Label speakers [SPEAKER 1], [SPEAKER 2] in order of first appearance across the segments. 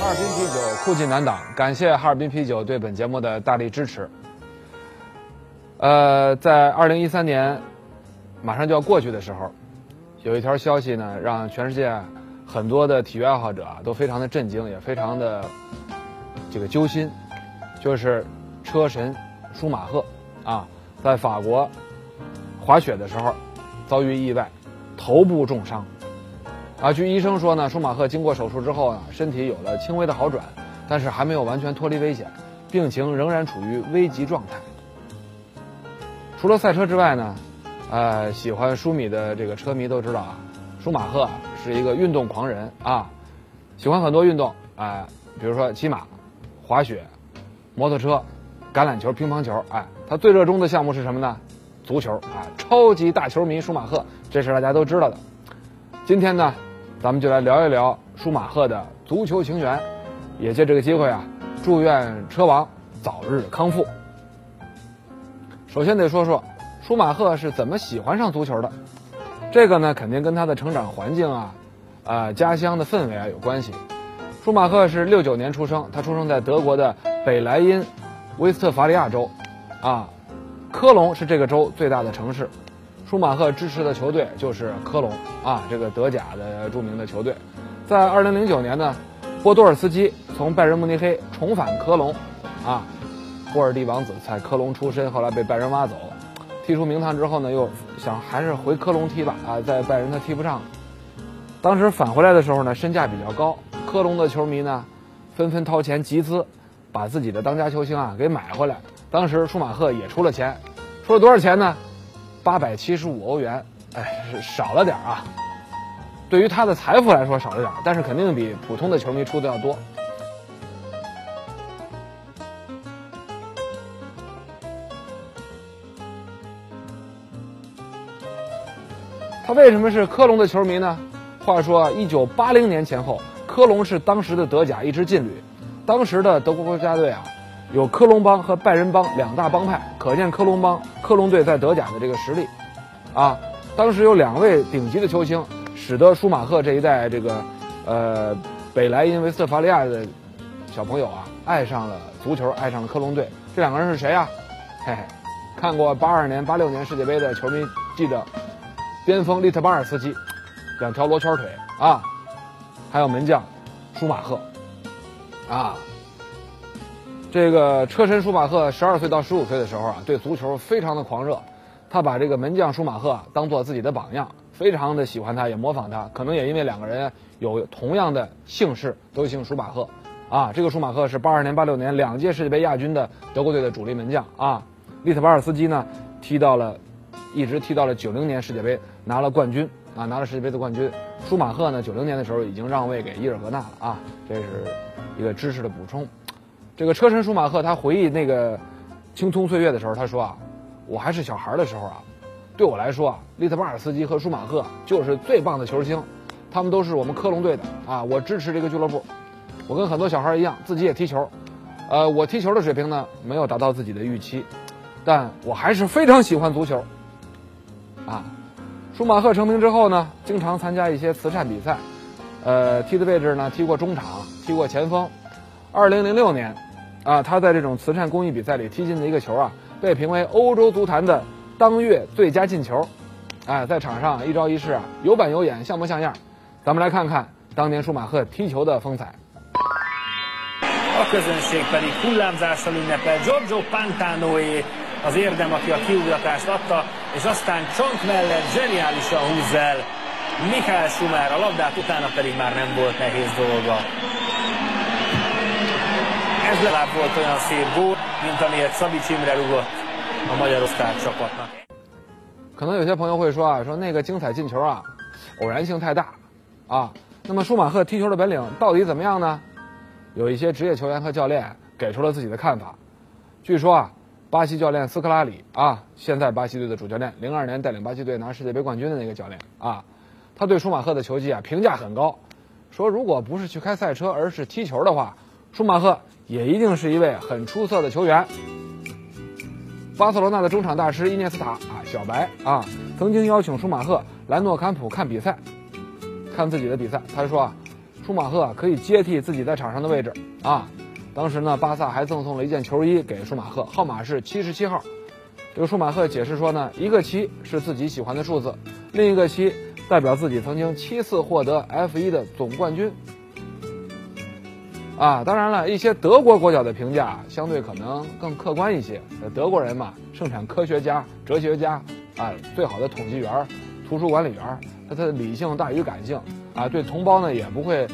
[SPEAKER 1] 哈尔滨啤酒酷劲难挡，感谢哈尔滨啤酒对本节目的大力支持。呃，在二零一三年马上就要过去的时候，有一条消息呢，让全世界很多的体育爱好者啊都非常的震惊，也非常的这个揪心，就是车神舒马赫啊，在法国滑雪的时候遭遇意外，头部重伤。啊，据医生说呢，舒马赫经过手术之后呢，身体有了轻微的好转，但是还没有完全脱离危险，病情仍然处于危急状态。除了赛车之外呢，呃，喜欢舒米的这个车迷都知道啊，舒马赫是一个运动狂人啊，喜欢很多运动啊，比如说骑马、滑雪、摩托车、橄榄球、乒乓球，哎，他最热衷的项目是什么呢？足球啊，超级大球迷舒马赫，这是大家都知道的。今天呢。咱们就来聊一聊舒马赫的足球情缘，也借这个机会啊，祝愿车王早日康复。首先得说说舒马赫是怎么喜欢上足球的，这个呢肯定跟他的成长环境啊，啊家乡的氛围啊有关系。舒马赫是六九年出生，他出生在德国的北莱茵威斯特伐利亚州，啊，科隆是这个州最大的城市。舒马赫支持的球队就是科隆啊，这个德甲的著名的球队。在二零零九年呢，波多尔斯基从拜仁慕尼黑重返科隆，啊，波尔蒂王子在科隆出身，后来被拜仁挖走，踢出名堂之后呢，又想还是回科隆踢吧啊，在拜仁他踢不上。当时返回来的时候呢，身价比较高，科隆的球迷呢，纷纷掏钱集资，把自己的当家球星啊给买回来。当时舒马赫也出了钱，出了多少钱呢？八百七十五欧元，哎，少了点啊。对于他的财富来说少了点，但是肯定比普通的球迷出的要多。他为什么是科隆的球迷呢？话说，一九八零年前后，科隆是当时的德甲一支劲旅，当时的德国国家队啊。有科隆帮和拜仁帮两大帮派，可见科隆帮、科隆队在德甲的这个实力，啊，当时有两位顶级的球星，使得舒马赫这一代这个，呃，北莱茵维斯特伐利亚的小朋友啊，爱上了足球，爱上了科隆队。这两个人是谁啊？嘿嘿，看过八二年、八六年世界杯的球迷记得，边锋利特巴尔斯基，两条罗圈腿啊，还有门将舒马赫，啊。这个车神舒马赫十二岁到十五岁的时候啊，对足球非常的狂热，他把这个门将舒马赫啊当做自己的榜样，非常的喜欢他，也模仿他。可能也因为两个人有同样的姓氏，都姓舒马赫，啊，这个舒马赫是八二年、八六年两届世界杯亚军的德国队的主力门将啊。利特巴尔斯基呢，踢到了，一直踢到了九零年世界杯拿了冠军啊，拿了世界杯的冠军。舒马赫呢，九零年的时候已经让位给伊尔格纳了啊，这是一个知识的补充。这个车神舒马赫他回忆那个青葱岁月的时候，他说啊，我还是小孩的时候啊，对我来说啊，利特巴尔斯基和舒马赫就是最棒的球星，他们都是我们科隆队的啊，我支持这个俱乐部。我跟很多小孩一样，自己也踢球，呃，我踢球的水平呢没有达到自己的预期，但我还是非常喜欢足球。啊，舒马赫成名之后呢，经常参加一些慈善比赛，呃，踢的位置呢踢过中场，踢过前锋。二零零六年。啊，他在这种慈善公益比赛里踢进的一个球啊，被评为欧洲足坛的当月最佳进球。哎，在场上一招一式啊，有板有眼，像模像样。咱们来看看当年舒马赫踢球的风采。可能有些朋友会说啊，说那个精彩进球啊，偶然性太大，啊，那么舒马赫踢球的本领到底怎么样呢？有一些职业球员和教练给出了自己的看法。据说啊，巴西教练斯科拉里啊，现在巴西队的主教练，零二年带领巴西队拿世界杯冠军的那个教练啊，他对舒马赫的球技啊评价很高，说如果不是去开赛车，而是踢球的话，舒马赫也一定是一位很出色的球员。巴塞罗那的中场大师伊涅斯塔啊，小白啊，曾经邀请舒马赫来诺坎普看比赛，看自己的比赛。他说啊，舒马赫可以接替自己在场上的位置啊。当时呢，巴萨还赠送了一件球衣给舒马赫，号码是七十七号。这个舒马赫解释说呢，一个七是自己喜欢的数字，另一个七代表自己曾经七次获得 F 一的总冠军。啊，当然了，一些德国国脚的评价相对可能更客观一些。德国人嘛，盛产科学家、哲学家，啊，最好的统计员、图书管理员，他的理性大于感性，啊，对同胞呢也不会，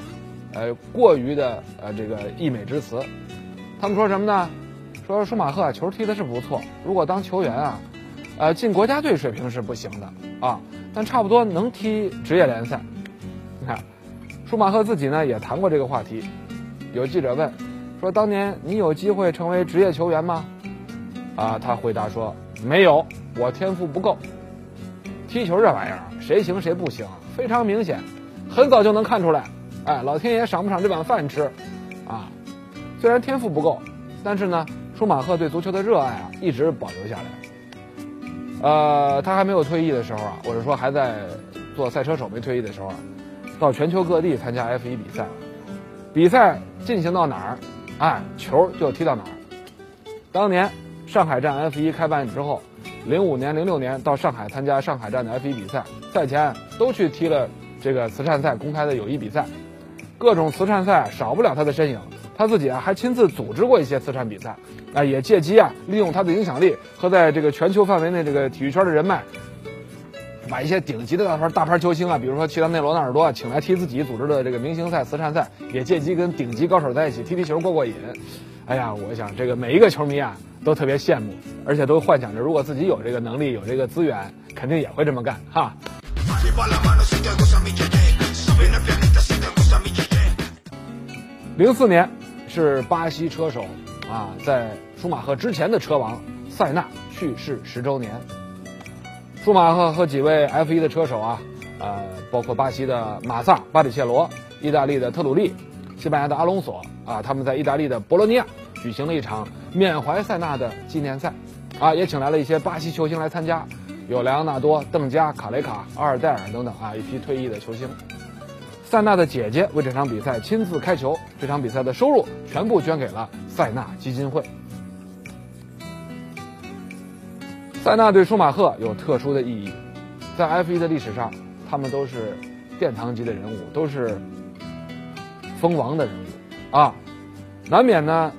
[SPEAKER 1] 呃，过于的呃这个溢美之词。他们说什么呢？说舒马赫球踢的是不错，如果当球员啊，呃，进国家队水平是不行的啊，但差不多能踢职业联赛。你看，舒马赫自己呢也谈过这个话题。有记者问，说当年你有机会成为职业球员吗？啊，他回答说没有，我天赋不够。踢球这玩意儿，谁行谁不行，非常明显，很早就能看出来。哎，老天爷赏不赏这碗饭吃？啊，虽然天赋不够，但是呢，舒马赫对足球的热爱啊，一直保留下来。呃，他还没有退役的时候啊，或者说还在做赛车手没退役的时候啊，到全球各地参加 F 一比赛。比赛进行到哪儿，哎，球就踢到哪儿。当年上海站 F 一开办之后，零五年、零六年到上海参加上海站的 F 一比赛，赛前都去踢了这个慈善赛、公开的友谊比赛，各种慈善赛少不了他的身影。他自己啊还亲自组织过一些慈善比赛，啊，也借机啊利用他的影响力和在这个全球范围内这个体育圈的人脉。把一些顶级的大牌大牌球星啊，比如说去到内罗纳尔多啊，请来踢自己组织的这个明星赛、慈善赛，也借机跟顶级高手在一起踢踢球、过过瘾。哎呀，我想这个每一个球迷啊，都特别羡慕，而且都幻想着如果自己有这个能力、有这个资源，肯定也会这么干哈。零四年是巴西车手啊，在舒马赫之前的车王塞纳去世十周年。舒马赫和几位 F1 的车手啊，呃，包括巴西的马萨、巴里切罗、意大利的特鲁利、西班牙的阿隆索啊，他们在意大利的博洛尼亚举行了一场缅怀塞纳的纪念赛，啊，也请来了一些巴西球星来参加，有莱昂纳多、邓加、卡雷卡、阿尔代尔等等啊，一批退役的球星。塞纳的姐姐为这场比赛亲自开球，这场比赛的收入全部捐给了塞纳基金会。塞纳对舒马赫有特殊的意义，在 F1 的历史上，他们都是殿堂级的人物，都是封王的人物啊。难免呢，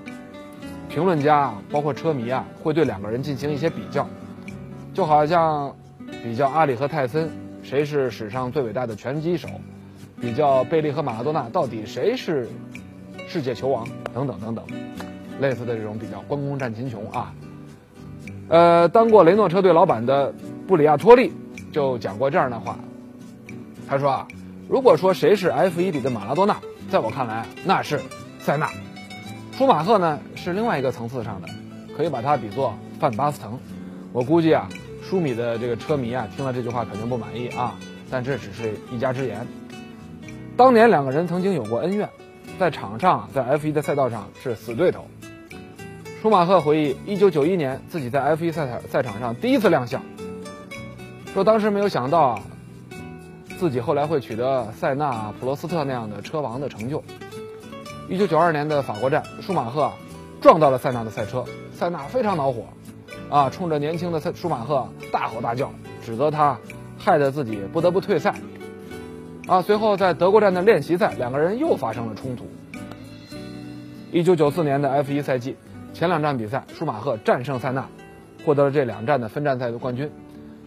[SPEAKER 1] 评论家包括车迷啊，会对两个人进行一些比较，就好像比较阿里和泰森谁是史上最伟大的拳击手，比较贝利和马拉多纳到底谁是世界球王等等等等，类似的这种比较，关公战秦琼啊。呃，当过雷诺车队老板的布里亚托利就讲过这样的话。他说啊，如果说谁是 F1 里的马拉多纳，在我看来那是塞纳。舒马赫呢是另外一个层次上的，可以把他比作范巴斯滕。我估计啊，舒米的这个车迷啊听了这句话肯定不满意啊，但这只是一家之言。当年两个人曾经有过恩怨，在场上在 F1 的赛道上是死对头。舒马赫回忆，一九九一年自己在 F1 赛场赛场上第一次亮相，说当时没有想到啊，自己后来会取得塞纳、普罗斯特那样的车王的成就。一九九二年的法国站，舒马赫撞到了塞纳的赛车，塞纳非常恼火，啊，冲着年轻的舒马赫大吼大叫，指责他害得自己不得不退赛。啊，随后在德国站的练习赛，两个人又发生了冲突。一九九四年的 F1 赛季。前两站比赛，舒马赫战胜塞纳，获得了这两站的分站赛的冠军。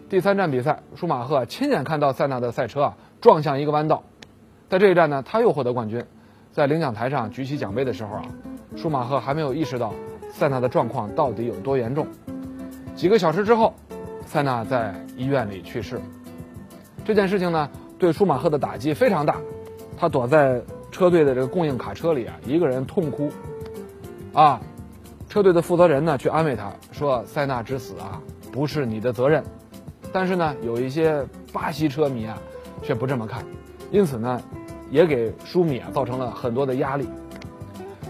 [SPEAKER 1] 第三站比赛，舒马赫亲眼看到塞纳的赛车啊撞向一个弯道，在这一站呢，他又获得冠军。在领奖台上举起奖杯的时候啊，舒马赫还没有意识到塞纳的状况到底有多严重。几个小时之后，塞纳在医院里去世。这件事情呢，对舒马赫的打击非常大，他躲在车队的这个供应卡车里啊，一个人痛哭。啊，车队的负责人呢去安慰他说：“塞纳之死啊，不是你的责任。”但是呢，有一些巴西车迷啊，却不这么看，因此呢，也给舒米啊造成了很多的压力。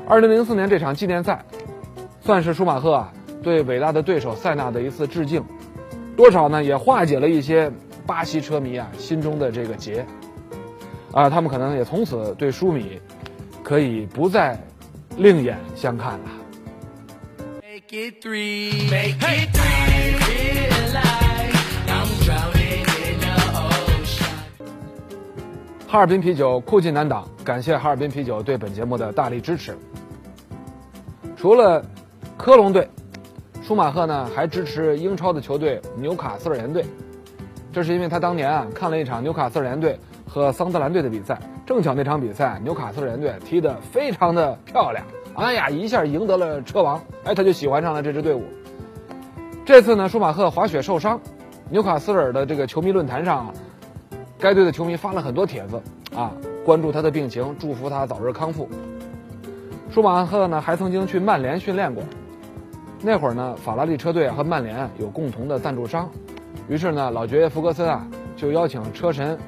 [SPEAKER 1] 二零零四年这场纪念赛，算是舒马赫啊对伟大的对手塞纳的一次致敬，多少呢也化解了一些巴西车迷啊心中的这个结，啊，他们可能也从此对舒米可以不再另眼相看了。
[SPEAKER 2] Make it three. Make it three. Feel like I'm drowning in the ocean.
[SPEAKER 1] 哈尔滨啤酒酷劲难挡，感谢哈尔滨啤酒对本节目的大力支持。除了科隆队，舒马赫呢还支持英超的球队纽卡斯尔联队，这是因为他当年啊看了一场纽卡斯尔联队和桑德兰队的比赛，正巧那场比赛纽卡斯尔联队踢得非常的漂亮，哎呀一下赢得了车王，哎他就喜欢上了这支队伍。这次呢舒马赫滑雪受伤，纽卡斯尔的这个球迷论坛上，该队的球迷发了很多帖子啊，关注他的病情，祝福他早日康复。舒马赫呢还曾经去曼联训练过，那会儿呢法拉利车队和曼联有共同的赞助商，于是呢老爵爷福格森啊就邀请车神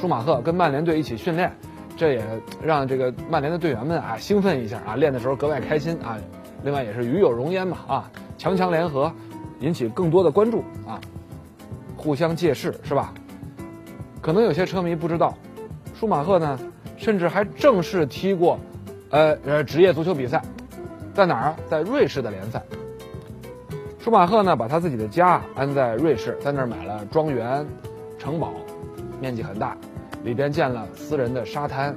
[SPEAKER 1] 舒马赫跟曼联队一起训练，这也让这个曼联的队员们啊兴奋一下啊，练的时候格外开心啊。另外也是与有荣焉嘛啊，强强联合，引起更多的关注啊，互相借势是吧？可能有些车迷不知道，舒马赫呢甚至还正式踢过。呃呃，职业足球比赛，在哪儿？在瑞士的联赛。舒马赫呢，把他自己的家安在瑞士，在那儿买了庄园、城堡，面积很大，里边建了私人的沙滩、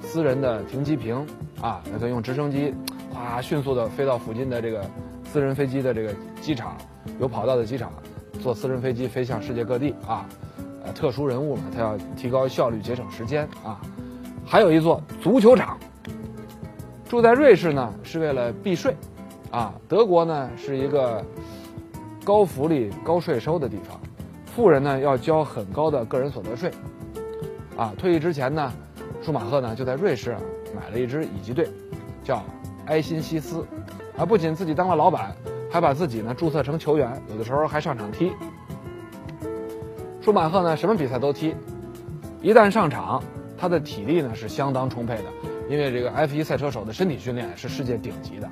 [SPEAKER 1] 私人的停机坪啊，那可以用直升机，哗，迅速的飞到附近的这个私人飞机的这个机场，有跑道的机场，坐私人飞机飞向世界各地啊。呃，特殊人物嘛，他要提高效率，节省时间啊。还有一座足球场。住在瑞士呢，是为了避税，啊，德国呢是一个高福利、高税收的地方，富人呢要交很高的个人所得税，啊，退役之前呢，舒马赫呢就在瑞士买了一支乙级队，叫埃辛西斯，啊，不仅自己当了老板，还把自己呢注册成球员，有的时候还上场踢。舒马赫呢什么比赛都踢，一旦上场，他的体力呢是相当充沛的。因为这个 F1 赛车手的身体训练是世界顶级的，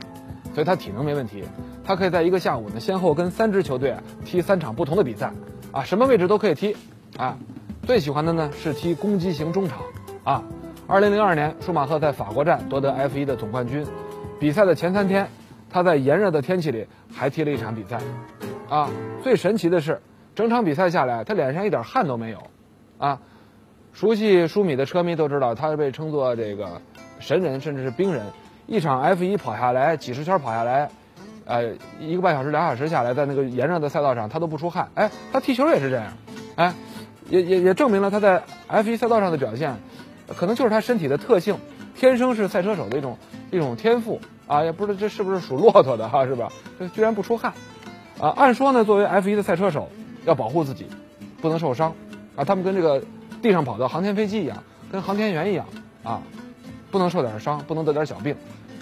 [SPEAKER 1] 所以他体能没问题。他可以在一个下午呢，先后跟三支球队踢三场不同的比赛，啊，什么位置都可以踢，啊，最喜欢的呢是踢攻击型中场，啊。二零零二年，舒马赫在法国站夺得 F1 的总冠军，比赛的前三天，他在炎热的天气里还踢了一场比赛，啊，最神奇的是，整场比赛下来，他脸上一点汗都没有，啊，熟悉舒米的车迷都知道，他是被称作这个。神人甚至是冰人，一场 F 一跑下来，几十圈跑下来，呃，一个半小时、两小时下来，在那个炎热的赛道上，他都不出汗。哎，他踢球也是这样，哎，也也也证明了他在 F 一赛道上的表现，可能就是他身体的特性，天生是赛车手的一种一种天赋啊，也不知道这是不是属骆驼的哈，是吧？这居然不出汗，啊，按说呢，作为 F 一的赛车手，要保护自己，不能受伤，啊，他们跟这个地上跑的航天飞机一样，跟航天员一样，啊。不能受点伤，不能得点小病，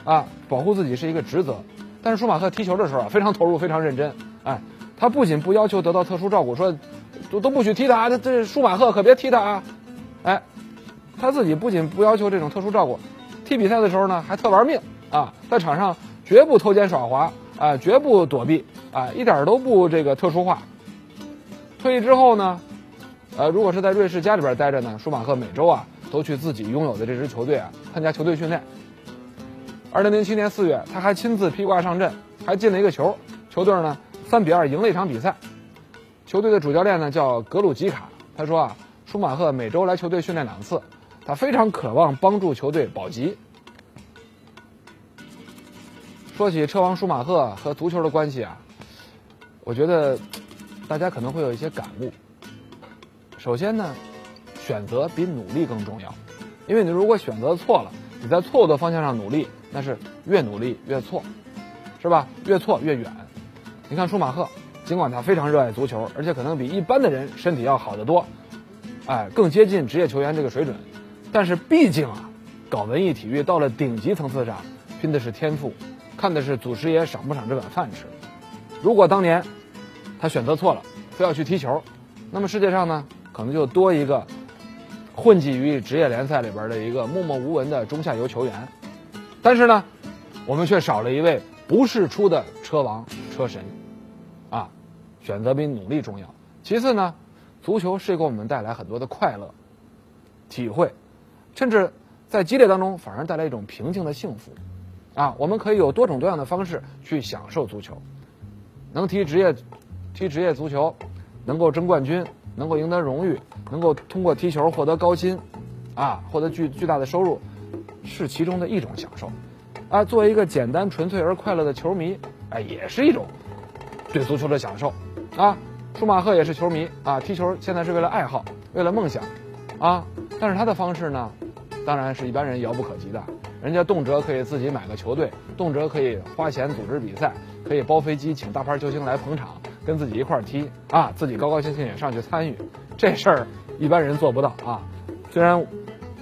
[SPEAKER 1] 啊，保护自己是一个职责。但是舒马赫踢球的时候啊，非常投入，非常认真。哎，他不仅不要求得到特殊照顾，说都都不许踢他，这这舒马赫可别踢他啊。哎，他自己不仅不要求这种特殊照顾，踢比赛的时候呢，还特玩命啊，在场上绝不偷奸耍滑啊，绝不躲避啊，一点都不这个特殊化。退役之后呢，呃，如果是在瑞士家里边待着呢，舒马赫每周啊。都去自己拥有的这支球队啊参加球队训练。二零零七年四月，他还亲自披挂上阵，还进了一个球。球队呢三比二赢了一场比赛。球队的主教练呢叫格鲁吉卡，他说啊，舒马赫每周来球队训练两次，他非常渴望帮助球队保级。说起车王舒马赫和足球的关系啊，我觉得大家可能会有一些感悟。首先呢。选择比努力更重要，因为你如果选择错了，你在错误的方向上努力，那是越努力越错，是吧？越错越远。你看舒马赫，尽管他非常热爱足球，而且可能比一般的人身体要好得多，哎，更接近职业球员这个水准，但是毕竟啊，搞文艺体育到了顶级层次上，拼的是天赋，看的是祖师爷赏不赏这碗饭吃。如果当年他选择错了，非要去踢球，那么世界上呢，可能就多一个混迹于职业联赛里边的一个默默无闻的中下游球员。但是呢，我们却少了一位不世出的车王车神，选择比努力重要。其次呢，足球是给我们带来很多的快乐、体会，甚至在激烈当中反而带来一种平静的幸福，啊，我们可以有多种多样的方式去享受足球，能踢职业，踢职业足球，能够争冠军，能够赢得荣誉，能够通过踢球获得高薪，啊，获得巨巨大的收入，是其中的一种享受。啊，作为一个简单纯粹而快乐的球迷，哎，也是一种对足球的享受。啊，舒马赫也是球迷啊，踢球现在是为了爱好，为了梦想，啊，但是他的方式呢，当然是一般人遥不可及的。人家动辄可以自己买个球队，动辄可以花钱组织比赛，可以包飞机请大牌球星来捧场，跟自己一块儿踢啊，自己高高兴兴也上去参与，这事儿一般人做不到啊。虽然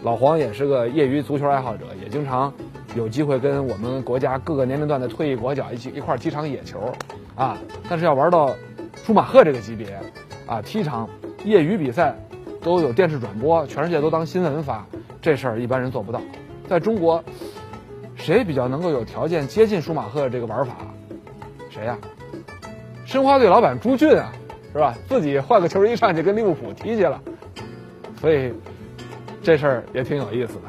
[SPEAKER 1] 老黄也是个业余足球爱好者，也经常有机会跟我们国家各个年龄段的退役国脚一起一块儿踢场野球，啊，但是要玩到舒马赫这个级别，啊，踢场业余比赛都有电视转播，全世界都当新闻发，这事儿一般人做不到。在中国，谁比较能够有条件接近舒马赫这个玩法？谁呀、申花队老板朱俊啊，是吧？自己换个球衣上去跟利物浦踢去了，所以这事儿也挺有意思的。